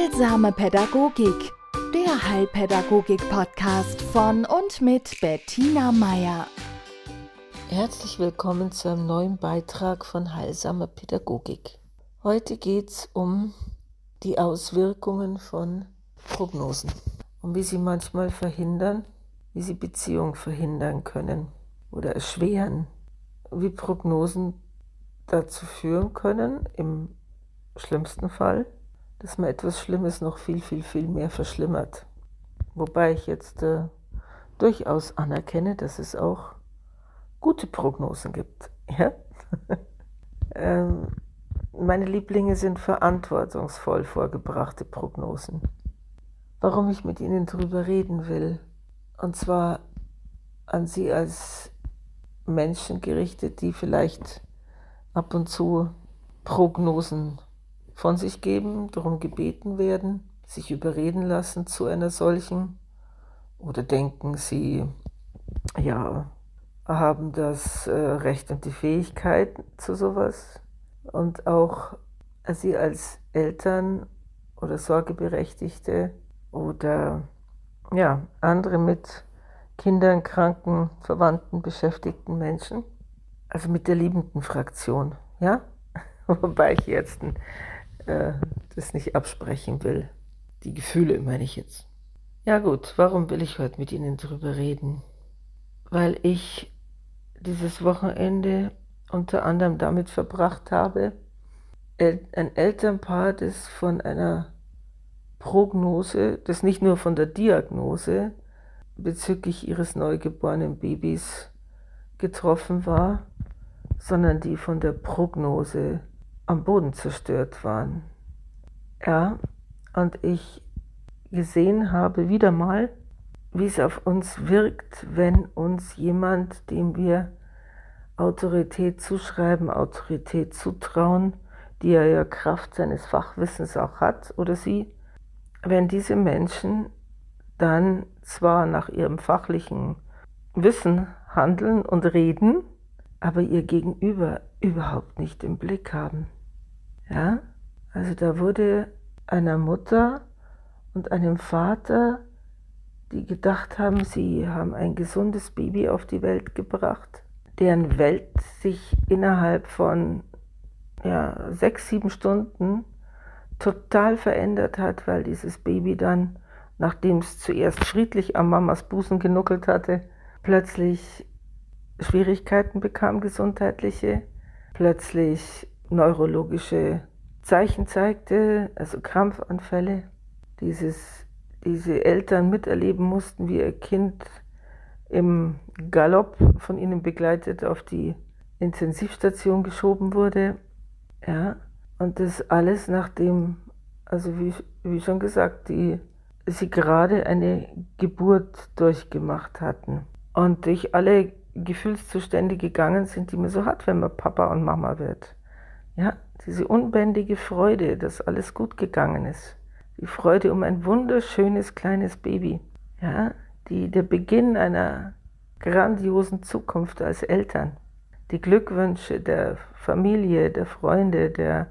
Heilsame Pädagogik, der Heilpädagogik-Podcast von und mit Bettina Meier. Herzlich willkommen zu einem neuen Beitrag von Heilsame Pädagogik. Heute geht es um die Auswirkungen von Prognosen und wie sie manchmal verhindern, wie sie Beziehungen verhindern können oder erschweren, wie Prognosen dazu führen können, im schlimmsten Fall, dass man etwas Schlimmes noch viel, viel, viel mehr verschlimmert. Wobei ich jetzt äh, durchaus anerkenne, dass es auch gute Prognosen gibt. Ja? ähm, meine Lieblinge sind verantwortungsvoll vorgebrachte Prognosen. Warum ich mit Ihnen darüber reden will, und zwar an Sie als Menschen gerichtet, die vielleicht ab und zu Prognosen von sich geben, darum gebeten werden, sich überreden lassen zu einer solchen? Oder denken sie, ja, haben das äh, Recht und die Fähigkeit zu sowas? Und auch sie als Eltern oder Sorgeberechtigte oder ja, andere mit Kindern, Kranken, Verwandten, beschäftigten Menschen, also mit der liebenden Fraktion, ja, wobei ich jetzt äh, das nicht absprechen will. Die Gefühle meine ich jetzt. Ja gut, warum will ich heute mit Ihnen darüber reden? Weil ich dieses Wochenende unter anderem damit verbracht habe, ein Elternpaar, das von einer Prognose, das nicht nur von der Diagnose bezüglich ihres neugeborenen Babys getroffen war, sondern die von der Prognose am Boden zerstört waren. Ja, und ich gesehen habe wieder mal, wie es auf uns wirkt, wenn uns jemand, dem wir Autorität zuschreiben, Autorität zutrauen, die er ja Kraft seines Fachwissens auch hat, oder sie, wenn diese Menschen dann zwar nach ihrem fachlichen Wissen handeln und reden, aber ihr Gegenüber überhaupt nicht im Blick haben. Ja, also da wurde einer Mutter und einem Vater, die gedacht haben, sie haben ein gesundes Baby auf die Welt gebracht, deren Welt sich innerhalb von ja, sechs, sieben Stunden total verändert hat, weil dieses Baby dann, nachdem es zuerst friedlich am Mamas Busen genuckelt hatte, plötzlich Schwierigkeiten bekam, gesundheitliche, plötzlich neurologische Zeichen zeigte, also Krampfanfälle, dieses, diese Eltern miterleben mussten, wie ihr Kind im Galopp von ihnen begleitet auf die Intensivstation geschoben wurde. Ja, und das alles nachdem, also wie, wie schon gesagt, die, sie gerade eine Geburt durchgemacht hatten und durch alle Gefühlszustände gegangen sind, die man so hat, wenn man Papa und Mama wird. Ja, diese unbändige Freude, dass alles gut gegangen ist. Die Freude um ein wunderschönes kleines Baby. Ja, die, der Beginn einer grandiosen Zukunft als Eltern. Die Glückwünsche der Familie, der Freunde, der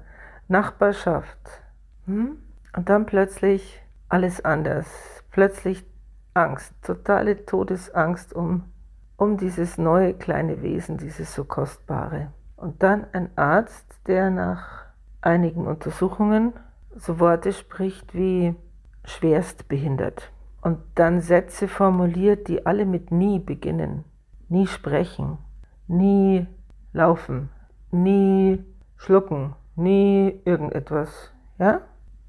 Nachbarschaft. Hm? Und dann plötzlich alles anders. Plötzlich Angst, totale Todesangst um, um dieses neue kleine Wesen, dieses so kostbare. Und dann ein Arzt, der nach einigen Untersuchungen so Worte spricht wie schwerst behindert. Und dann Sätze formuliert, die alle mit nie beginnen. Nie sprechen, nie laufen, nie schlucken, nie irgendetwas. Ja?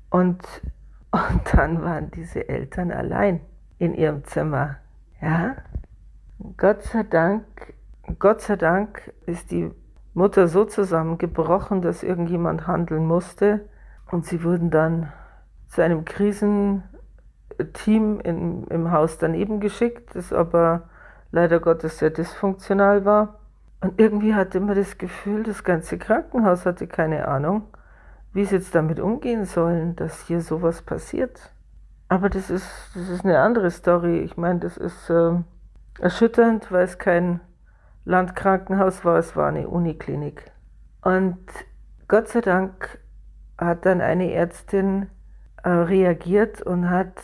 Und, und dann waren diese Eltern allein in ihrem Zimmer. Ja? Gott sei Dank, Gott sei Dank ist die Mutter so zusammengebrochen, dass irgendjemand handeln musste. Und sie wurden dann zu einem Krisenteam in, im Haus daneben geschickt, das aber leider Gottes sehr dysfunktional war. Und irgendwie hatte man das Gefühl, das ganze Krankenhaus hatte keine Ahnung, wie sie jetzt damit umgehen sollen, dass hier sowas passiert. Aber das ist, das ist eine andere Story. Ich meine, das ist äh, erschütternd, weil es kein Landkrankenhaus war, es war eine Uniklinik. Und Gott sei Dank hat dann eine Ärztin äh, reagiert und hat,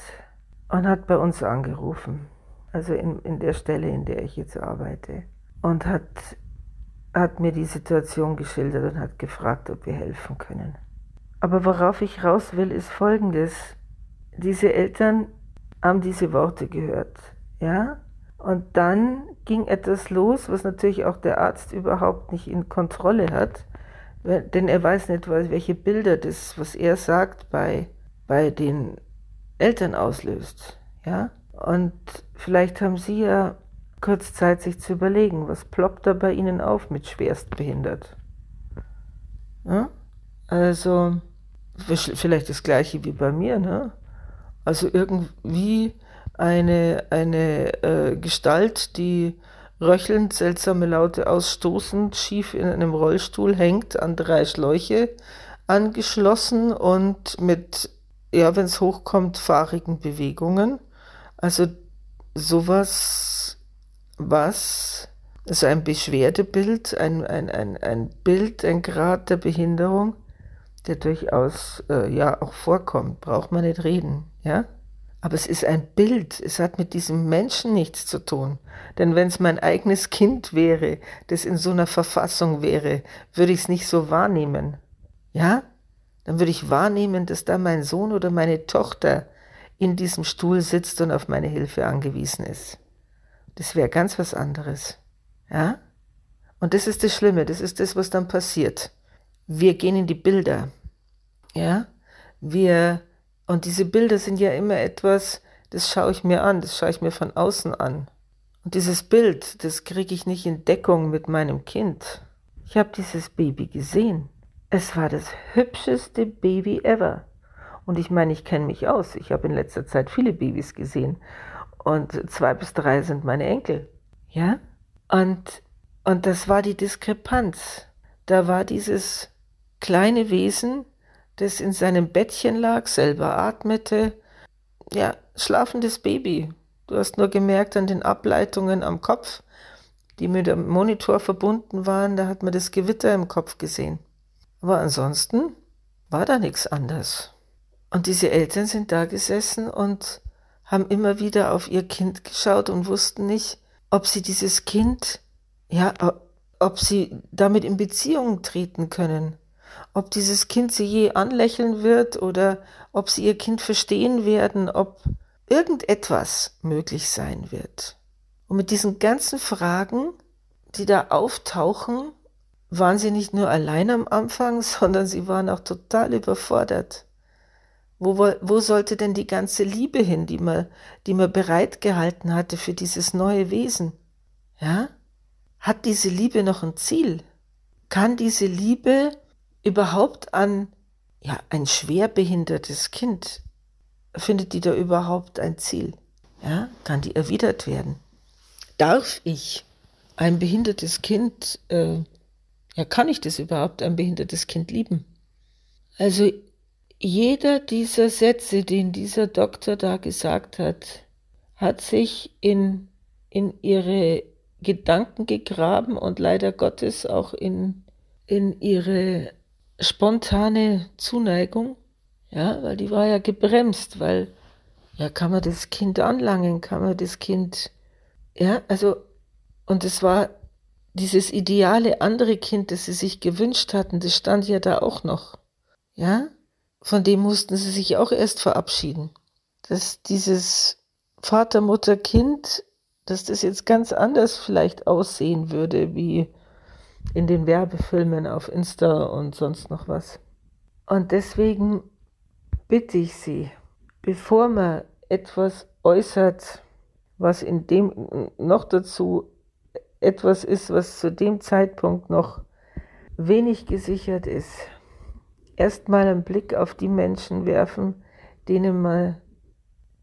und hat bei uns angerufen. Also in, in der Stelle, in der ich jetzt arbeite. Und hat, hat mir die Situation geschildert und hat gefragt, ob wir helfen können. Aber worauf ich raus will, ist Folgendes. Diese Eltern haben diese Worte gehört. Ja? Und dann ging etwas los, was natürlich auch der Arzt überhaupt nicht in Kontrolle hat, denn er weiß nicht, welche Bilder das, was er sagt, bei, bei den Eltern auslöst. Ja? Und vielleicht haben Sie ja kurz Zeit, sich zu überlegen, was ploppt da bei Ihnen auf mit schwerstbehindert? Ja? Also, vielleicht das gleiche wie bei mir, ne? Also irgendwie eine, eine äh, Gestalt, die röchelnd seltsame Laute ausstoßend schief in einem Rollstuhl hängt, an drei Schläuche angeschlossen und mit, ja, wenn es hochkommt, fahrigen Bewegungen. Also sowas, was, also ein Beschwerdebild, ein, ein, ein, ein Bild, ein Grad der Behinderung, der durchaus äh, ja auch vorkommt, braucht man nicht reden, ja. Aber es ist ein Bild, es hat mit diesem Menschen nichts zu tun. Denn wenn es mein eigenes Kind wäre, das in so einer Verfassung wäre, würde ich es nicht so wahrnehmen. Ja? Dann würde ich wahrnehmen, dass da mein Sohn oder meine Tochter in diesem Stuhl sitzt und auf meine Hilfe angewiesen ist. Das wäre ganz was anderes. Ja? Und das ist das Schlimme, das ist das, was dann passiert. Wir gehen in die Bilder. Ja? Wir und diese Bilder sind ja immer etwas, das schaue ich mir an, das schaue ich mir von außen an. Und dieses Bild, das kriege ich nicht in Deckung mit meinem Kind. Ich habe dieses Baby gesehen. Es war das hübscheste Baby ever. Und ich meine, ich kenne mich aus. Ich habe in letzter Zeit viele Babys gesehen. Und zwei bis drei sind meine Enkel. Ja? Und, und das war die Diskrepanz. Da war dieses kleine Wesen, das in seinem Bettchen lag, selber atmete. Ja, schlafendes Baby. Du hast nur gemerkt an den Ableitungen am Kopf, die mit dem Monitor verbunden waren, da hat man das Gewitter im Kopf gesehen. Aber ansonsten war da nichts anders. Und diese Eltern sind da gesessen und haben immer wieder auf ihr Kind geschaut und wussten nicht, ob sie dieses Kind, ja, ob sie damit in Beziehung treten können ob dieses Kind sie je anlächeln wird oder ob sie ihr Kind verstehen werden, ob irgendetwas möglich sein wird. Und mit diesen ganzen Fragen, die da auftauchen, waren sie nicht nur allein am Anfang, sondern sie waren auch total überfordert. Wo, wo sollte denn die ganze Liebe hin, die man, die man bereitgehalten hatte für dieses neue Wesen? Ja? Hat diese Liebe noch ein Ziel? Kann diese Liebe überhaupt an ja, ein schwerbehindertes Kind? Findet die da überhaupt ein Ziel? Ja, kann die erwidert werden? Darf ich ein behindertes Kind, äh, ja, kann ich das überhaupt, ein behindertes Kind lieben? Also jeder dieser Sätze, den dieser Doktor da gesagt hat, hat sich in, in ihre Gedanken gegraben und leider Gottes auch in, in ihre spontane Zuneigung, ja, weil die war ja gebremst, weil, ja, kann man das Kind anlangen, kann man das Kind, ja, also, und es war dieses ideale andere Kind, das sie sich gewünscht hatten, das stand ja da auch noch, ja, von dem mussten sie sich auch erst verabschieden. Dass dieses Vater, Mutter, Kind, dass das jetzt ganz anders vielleicht aussehen würde, wie in den Werbefilmen auf Insta und sonst noch was. Und deswegen bitte ich Sie, bevor man etwas äußert, was in dem noch dazu etwas ist, was zu dem Zeitpunkt noch wenig gesichert ist, erstmal einen Blick auf die Menschen werfen, denen man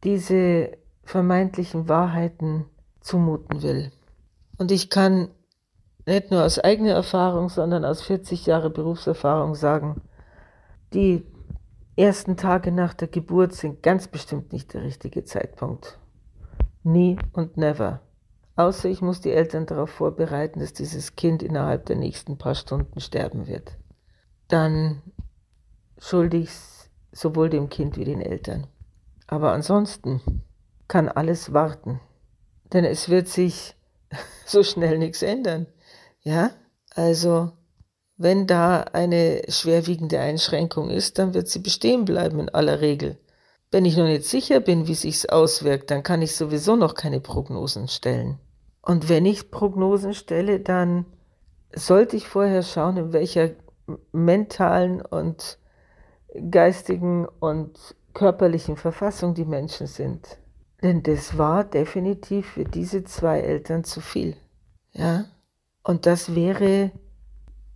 diese vermeintlichen Wahrheiten zumuten will. Und ich kann nicht nur aus eigener Erfahrung, sondern aus 40 Jahre Berufserfahrung sagen, die ersten Tage nach der Geburt sind ganz bestimmt nicht der richtige Zeitpunkt. Nie und never. Außer ich muss die Eltern darauf vorbereiten, dass dieses Kind innerhalb der nächsten paar Stunden sterben wird. Dann schulde ich sowohl dem Kind wie den Eltern. Aber ansonsten kann alles warten, denn es wird sich so schnell nichts ändern. Ja, also wenn da eine schwerwiegende Einschränkung ist, dann wird sie bestehen bleiben in aller Regel. Wenn ich noch nicht sicher bin, wie sich's auswirkt, dann kann ich sowieso noch keine Prognosen stellen. Und wenn ich Prognosen stelle, dann sollte ich vorher schauen, in welcher mentalen und geistigen und körperlichen Verfassung die Menschen sind. Denn das war definitiv für diese zwei Eltern zu viel. Ja? Und das wäre,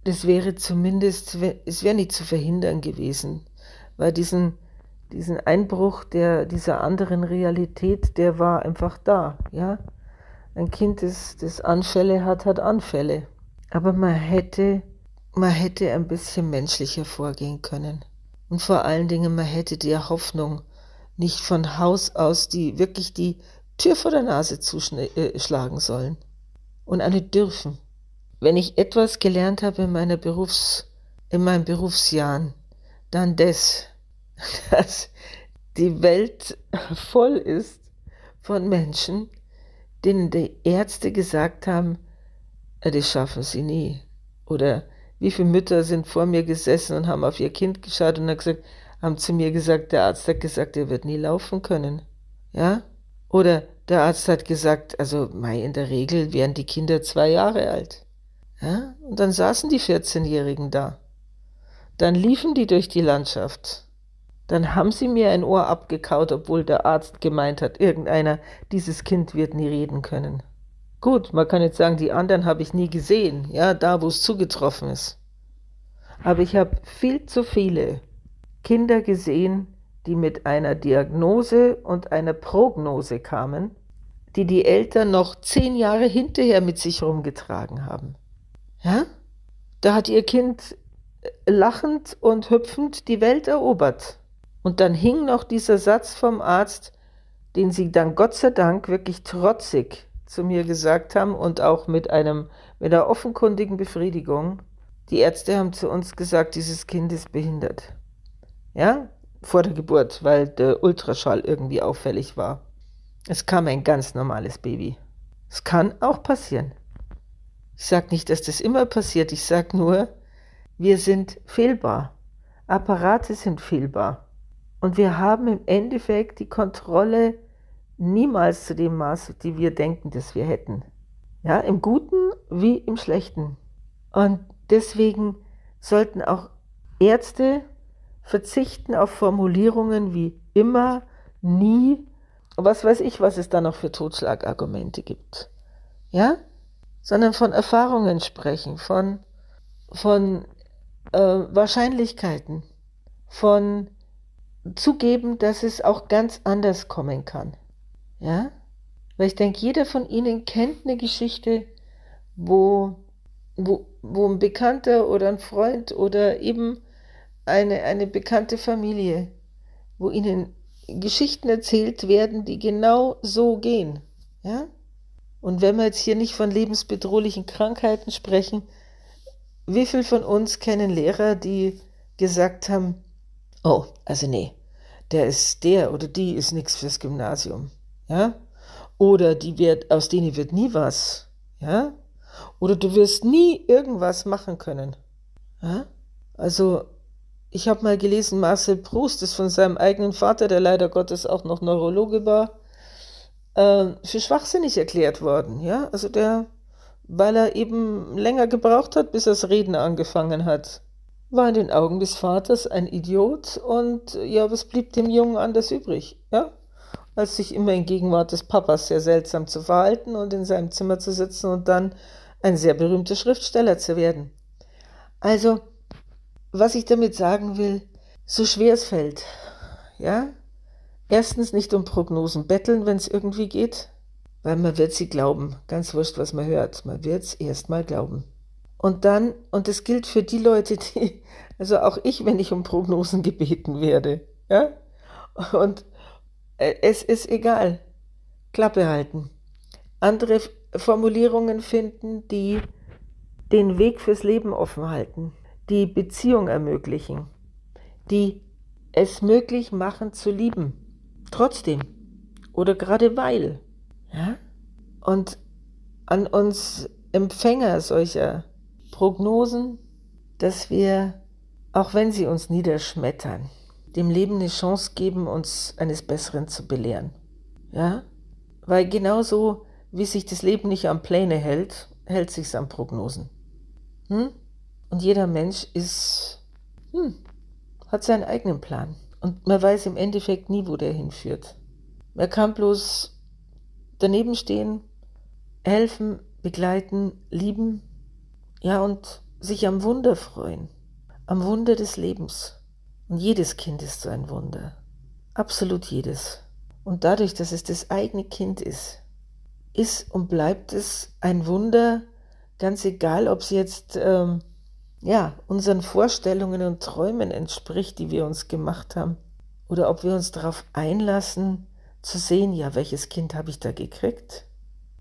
das wäre zumindest, es wäre nicht zu verhindern gewesen, weil diesen diesen Einbruch der, dieser anderen Realität, der war einfach da, ja. Ein Kind, das, das Anfälle hat, hat Anfälle. Aber man hätte, man hätte ein bisschen menschlicher vorgehen können. Und vor allen Dingen, man hätte der Hoffnung nicht von Haus aus die, wirklich die Tür vor der Nase zuschlagen äh, sollen. Und eine dürfen. Wenn ich etwas gelernt habe in meiner Berufs, in meinen Berufsjahren, dann das, dass die Welt voll ist von Menschen, denen die Ärzte gesagt haben, äh, das schaffen sie nie. Oder wie viele Mütter sind vor mir gesessen und haben auf ihr Kind geschaut und haben, gesagt, haben zu mir gesagt, der Arzt hat gesagt, er wird nie laufen können. Ja? Oder der Arzt hat gesagt, also mei, in der Regel wären die Kinder zwei Jahre alt. Ja? Und dann saßen die 14-Jährigen da. Dann liefen die durch die Landschaft dann haben sie mir ein Ohr abgekaut, obwohl der Arzt gemeint hat, irgendeiner, dieses Kind wird nie reden können. Gut, man kann jetzt sagen, die anderen habe ich nie gesehen, ja, da wo es zugetroffen ist. Aber ich habe viel zu viele Kinder gesehen, die mit einer Diagnose und einer Prognose kamen, die die Eltern noch zehn Jahre hinterher mit sich rumgetragen haben. Ja? Da hat ihr Kind lachend und hüpfend die Welt erobert. Und dann hing noch dieser Satz vom Arzt, den sie dann Gott sei Dank wirklich trotzig zu mir gesagt haben und auch mit einem mit einer offenkundigen Befriedigung. Die Ärzte haben zu uns gesagt, dieses Kind ist behindert. Ja, vor der Geburt, weil der Ultraschall irgendwie auffällig war. Es kam ein ganz normales Baby. Es kann auch passieren. Ich sage nicht, dass das immer passiert. Ich sage nur, wir sind fehlbar. Apparate sind fehlbar. Und wir haben im Endeffekt die Kontrolle niemals zu dem Maß, die wir denken, dass wir hätten. Ja, im Guten wie im Schlechten. Und deswegen sollten auch Ärzte verzichten auf Formulierungen wie immer, nie, was weiß ich, was es da noch für Totschlagargumente gibt. Ja? Sondern von Erfahrungen sprechen, von, von äh, Wahrscheinlichkeiten, von zugeben, dass es auch ganz anders kommen kann. Ja? Weil ich denke, jeder von Ihnen kennt eine Geschichte, wo, wo, wo ein Bekannter oder ein Freund oder eben eine, eine bekannte Familie, wo Ihnen Geschichten erzählt werden, die genau so gehen. Ja? Und wenn wir jetzt hier nicht von lebensbedrohlichen Krankheiten sprechen, wie viel von uns kennen Lehrer, die gesagt haben, oh, also nee, der ist der oder die ist nichts fürs Gymnasium, ja? Oder die wird, aus denen wird nie was, ja? Oder du wirst nie irgendwas machen können, ja? Also, ich habe mal gelesen, Marcel Proust ist von seinem eigenen Vater, der leider Gottes auch noch Neurologe war, äh, für schwachsinnig erklärt worden, ja? Also der, weil er eben länger gebraucht hat, bis er das Reden angefangen hat war in den Augen des Vaters ein Idiot und ja, was blieb dem Jungen anders übrig, ja? Als sich immer in Gegenwart des Papas sehr seltsam zu verhalten und in seinem Zimmer zu sitzen und dann ein sehr berühmter Schriftsteller zu werden. Also, was ich damit sagen will, so schwer es fällt, ja? Erstens nicht um Prognosen betteln, wenn es irgendwie geht, weil man wird sie glauben. Ganz wurscht, was man hört. Man wird es erst mal glauben. Und dann, und das gilt für die Leute, die, also auch ich, wenn ich um Prognosen gebeten werde, ja, und äh, es ist egal, Klappe halten. Andere Formulierungen finden, die den Weg fürs Leben offen halten, die Beziehung ermöglichen, die es möglich machen zu lieben. Trotzdem. Oder gerade weil. Ja? Und an uns Empfänger solcher Prognosen, dass wir, auch wenn sie uns niederschmettern, dem Leben eine Chance geben, uns eines Besseren zu belehren. Ja? Weil genauso wie sich das Leben nicht am Pläne hält, hält sich's an Prognosen. Hm? Und jeder Mensch ist, hm, hat seinen eigenen Plan. Und man weiß im Endeffekt nie, wo der hinführt. Man kann bloß daneben stehen, helfen, begleiten, lieben, ja, und sich am Wunder freuen. Am Wunder des Lebens. Und jedes Kind ist so ein Wunder. Absolut jedes. Und dadurch, dass es das eigene Kind ist, ist und bleibt es ein Wunder, ganz egal, ob es jetzt ähm, ja, unseren Vorstellungen und Träumen entspricht, die wir uns gemacht haben, oder ob wir uns darauf einlassen, zu sehen, ja, welches Kind habe ich da gekriegt,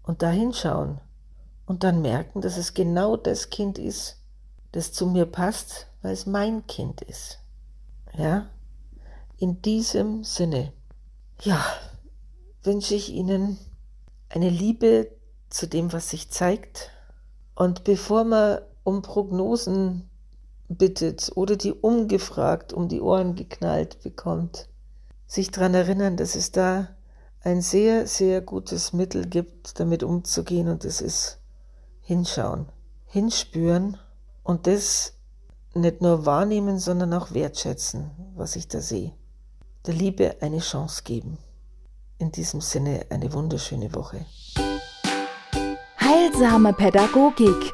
und da hinschauen und dann merken, dass es genau das Kind ist, das zu mir passt, weil es mein Kind ist. Ja, in diesem Sinne, ja, wünsche ich Ihnen eine Liebe zu dem, was sich zeigt. Und bevor man um Prognosen bittet oder die umgefragt um die Ohren geknallt bekommt, sich daran erinnern, dass es da ein sehr, sehr gutes Mittel gibt, damit umzugehen und das ist hinschauen, hinspüren und das nicht nur wahrnehmen, sondern auch wertschätzen, was ich da sehe. Der Liebe eine Chance geben. In diesem Sinne eine wunderschöne Woche. Heilsame Pädagogik,